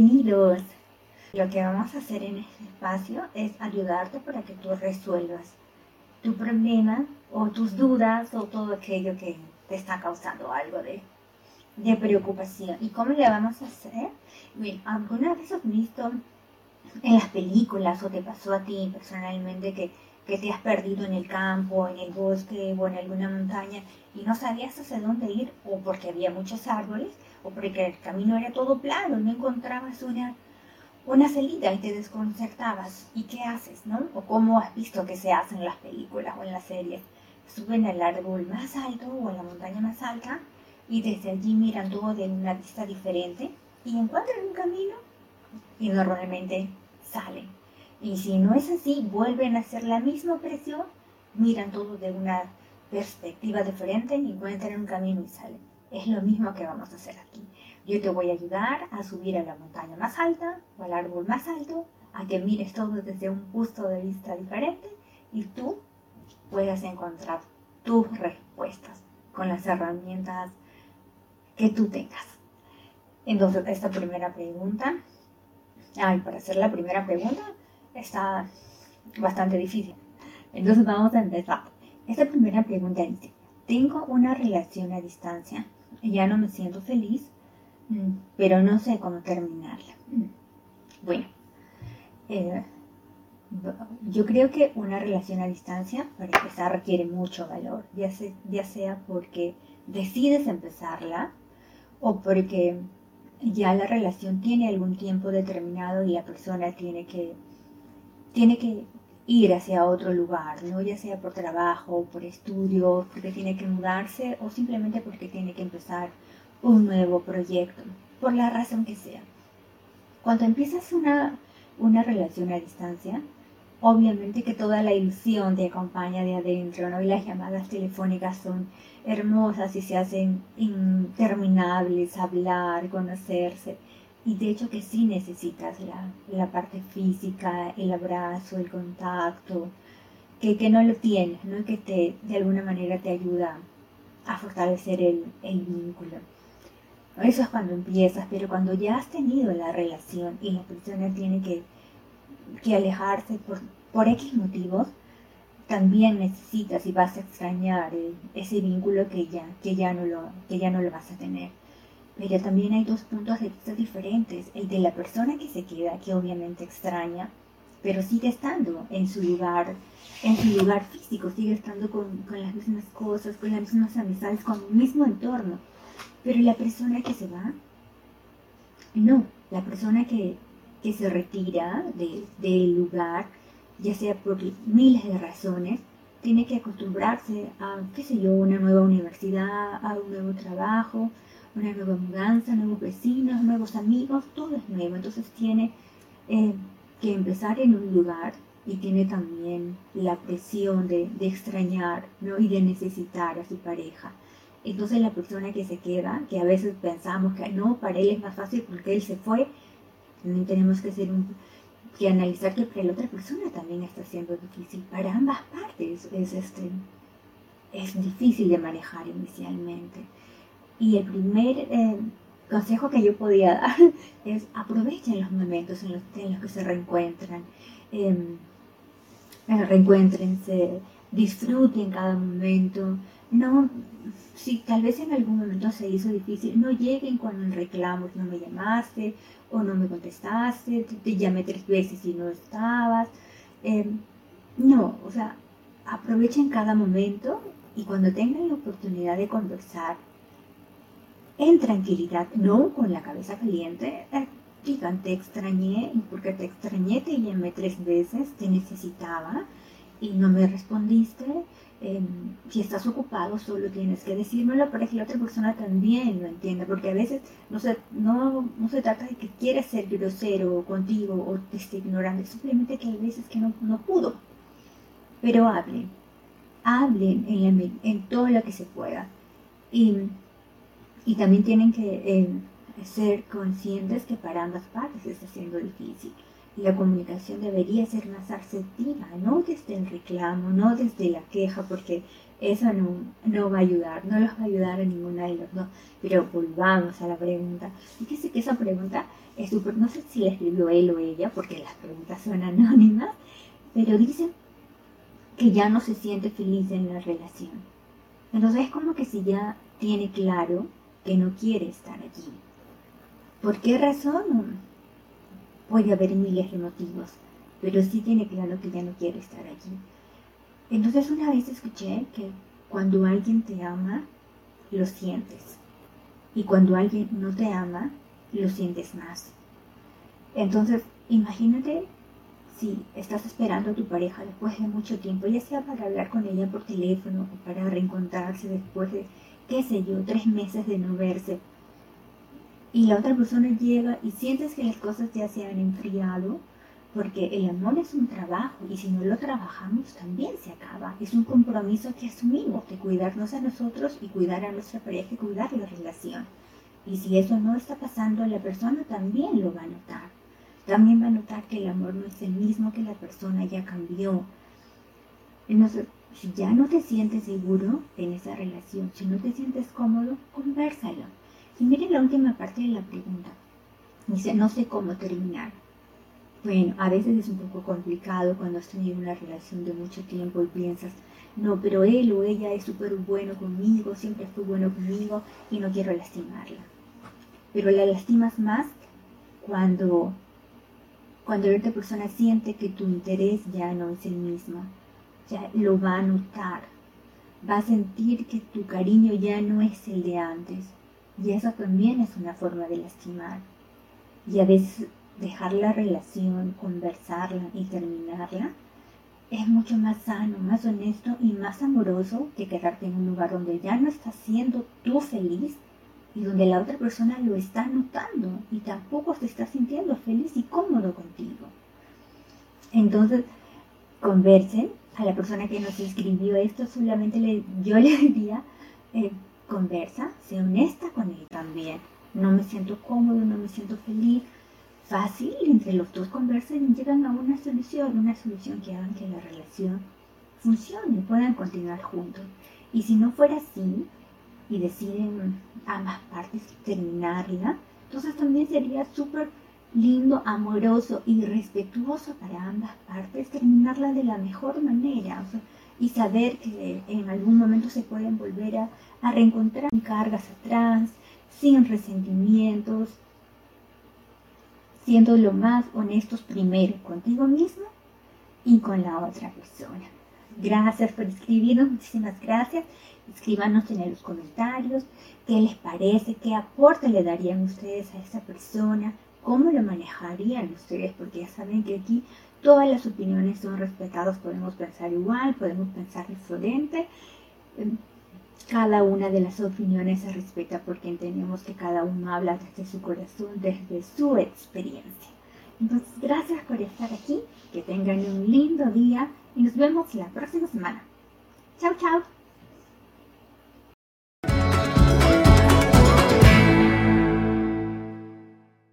Bienvenidos. Lo que vamos a hacer en este espacio es ayudarte para que tú resuelvas tu problema o tus dudas o todo aquello que te está causando algo de, de preocupación. ¿Y cómo le vamos a hacer? Bien, ¿alguna vez has visto en las películas o te pasó a ti personalmente que, que te has perdido en el campo, en el bosque o en alguna montaña y no sabías hacia dónde ir o porque había muchos árboles porque el camino era todo plano, no encontrabas una, una salida y te desconcertabas. ¿Y qué haces, no? O cómo has visto que se hace en las películas o en las series. Suben al árbol más alto o a la montaña más alta y desde allí miran todo de una vista diferente y encuentran un camino y normalmente salen. Y si no es así, vuelven a hacer la misma presión, miran todo de una perspectiva diferente, encuentran un camino y salen. Es lo mismo que vamos a hacer aquí. Yo te voy a ayudar a subir a la montaña más alta o al árbol más alto, a que mires todo desde un punto de vista diferente y tú puedas encontrar tus respuestas con las herramientas que tú tengas. Entonces, esta primera pregunta, ay, para hacer la primera pregunta, está bastante difícil. Entonces, vamos a empezar. Esta primera pregunta dice, tengo una relación a distancia, ya no me siento feliz, mm, pero no sé cómo terminarla. Mm. Bueno, eh, yo creo que una relación a distancia, para empezar, requiere mucho valor, ya, ya sea porque decides empezarla o porque ya la relación tiene algún tiempo determinado y la persona tiene que, tiene que ir hacia otro lugar, ¿no? ya sea por trabajo, por estudio, porque tiene que mudarse o simplemente porque tiene que empezar un nuevo proyecto, por la razón que sea. Cuando empiezas una, una relación a distancia, obviamente que toda la ilusión te acompaña de adentro, ¿no? Y las llamadas telefónicas son hermosas y se hacen interminables, hablar, conocerse. Y de hecho que sí necesitas la, parte física, el abrazo, el contacto, que, que, no lo tienes, ¿no? Que te, de alguna manera te ayuda a fortalecer el, el vínculo. Eso es cuando empiezas, pero cuando ya has tenido la relación y la persona tiene que que alejarse por, por X motivos, también necesitas y vas a extrañar ese vínculo que ya, que, ya no lo, que ya no lo vas a tener. Pero también hay dos puntos de vista diferentes. El de la persona que se queda, que obviamente extraña, pero sigue estando en su lugar, en su lugar físico, sigue estando con, con las mismas cosas, con las mismas amistades, con el mismo entorno. Pero la persona que se va, no, la persona que, que se retira del lugar, ya sea por miles de razones, tiene que acostumbrarse a, qué sé yo, una nueva universidad, a un nuevo trabajo, una nueva mudanza, nuevos vecinos, nuevos amigos, todo es nuevo. Entonces tiene eh, que empezar en un lugar y tiene también la presión de, de extrañar y de necesitar a su pareja. Entonces la persona que se queda, que a veces pensamos que no, para él es más fácil porque él se fue, también tenemos que, ser un, que analizar que para la otra persona también está siendo difícil. Para ambas partes es, este, es difícil de manejar inicialmente. Y el primer eh, consejo que yo podía dar es aprovechen los momentos en los, que se reencuentran. Em, eh, reencuéntrense, disfruten cada momento. No, si tal vez en algún momento se hizo difícil, no lleguen con el reclamo, no me llamaste o no me contestaste, te, llamé tres veces y no estabas. Em, no, o sea, aprovechen cada momento y cuando tengan la oportunidad de conversar, en tranquilidad, no con la cabeza caliente, eh, digan, te extrañé, porque te extrañé te llamé tres veces, te necesitaba y no me respondiste, Em, si estás ocupado, solo tienes que decírmelo para que la otra persona también lo entienda, porque a veces no se, no, no se trata de que quieras ser grosero contigo o te esté ignorando, simplemente que hay veces que no, no pudo. Pero hablen, hablen en, en todo lo que se pueda. Y, y también tienen que eh, ser conscientes que para ambas partes está siendo difícil la comunicación debería ser más asertiva, no desde el reclamo, no desde la queja, porque eso no, no va a ayudar, no los va a ayudar a ninguna de los dos. Pero volvamos a la pregunta. Fíjese que esa pregunta es súper, no sé si la escribió él o ella, porque las preguntas son anónimas, pero dice que ya no se siente feliz en la relación. Entonces es como que si ya tiene claro que no quiere estar allí. ¿Por qué razón? Puede haber miles de motivos, pero sí tiene claro que ya no quiere estar allí. Entonces una vez escuché que cuando alguien te ama, lo sientes. Y cuando alguien no te ama, lo sientes más. Entonces, imagínate si estás esperando a tu pareja después de mucho tiempo, ya sea para hablar con ella por teléfono o para reencontrarse después de, qué sé yo, tres meses de no verse, y la otra persona llega y sientes que las cosas ya se han enfriado, porque el amor es un trabajo y si no lo trabajamos también se acaba. Es un compromiso que asumimos de cuidarnos a nosotros y cuidar a nuestra pareja y cuidar la relación. Y si eso no está pasando, la persona también lo va a notar. También va a notar que el amor no es el mismo, que la persona ya cambió. Si ya no te sientes seguro en esa relación, si no te sientes cómodo, conversalo. Y miren la última parte de la pregunta. Dice, no sé cómo terminar. Bueno, a veces es un poco complicado cuando has tenido una relación de mucho tiempo y piensas, no, pero él o ella es súper bueno conmigo, siempre fue bueno conmigo y no quiero lastimarla. Pero la lastimas más cuando, cuando la otra persona siente que tu interés ya no es el mismo. Ya lo va a notar. Va a sentir que tu cariño ya no es el de antes. Y eso también es una forma de lastimar. Y a veces dejar la relación, conversarla y terminarla es mucho más sano, más honesto y más amoroso que quedarte en un lugar donde ya no estás siendo tú feliz y donde la otra persona lo está notando y tampoco se está sintiendo feliz y cómodo contigo. Entonces, conversen a la persona que nos escribió esto, solamente le, yo le diría, eh, conversa, sé honesta con él también. No me siento cómodo, no me siento feliz, fácil, entre los dos conversan y llegan a una solución, una solución que hagan que la relación funcione, puedan continuar juntos. Y si no fuera así, y deciden ambas partes terminarla, entonces también sería súper lindo, amoroso y respetuoso para ambas partes terminarla de la mejor manera. y saber que en algún momento se pueden volver a, a reencontrar cargas atrás, sin resentimientos, siendo lo más honestos primero contigo mismo y con la otra persona. Gracias por escribirnos, muchísimas gracias. Escríbanos en los comentarios qué les parece, qué aporte le darían ustedes a esa persona, cómo lo manejarían ustedes, porque ya saben que aquí todas las opiniones son respetadas, podemos pensar igual, podemos pensar diferente cada una de las opiniones se respeta porque entendemos que cada uno habla desde su corazón, desde su experiencia. Entonces, gracias por estar aquí, que tengan un lindo día y nos vemos la próxima semana. Chao, chao.